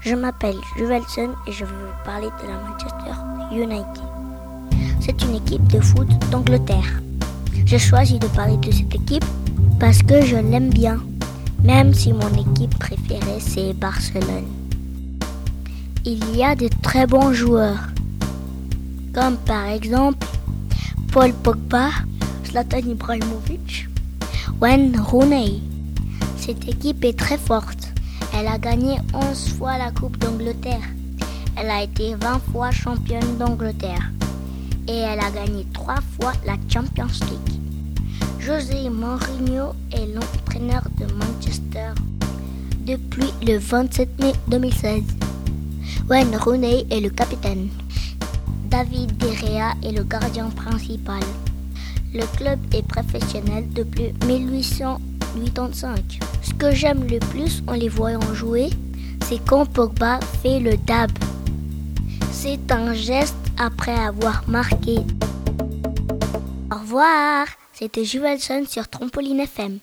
Je m'appelle Juvelson et je vais vous parler de la Manchester United. C'est une équipe de foot d'Angleterre. J'ai choisi de parler de cette équipe parce que je l'aime bien, même si mon équipe préférée c'est Barcelone. Il y a de très bons joueurs, comme par exemple Paul Pogba, Zlatan Ibrahimovic, Wayne Rooney. Cette équipe est très forte. Elle a gagné 11 fois la Coupe d'Angleterre. Elle a été 20 fois championne d'Angleterre. Et elle a gagné 3 fois la Champions League. José Mourinho est l'entraîneur de Manchester depuis le 27 mai 2016. Wayne Rooney est le capitaine. David De Gea est le gardien principal. Le club est professionnel depuis 1885. Ce que j'aime le plus en les voyant jouer, c'est quand Pogba fait le dab. C'est un geste après avoir marqué. Au revoir, c'était Juvelson sur Trampoline FM.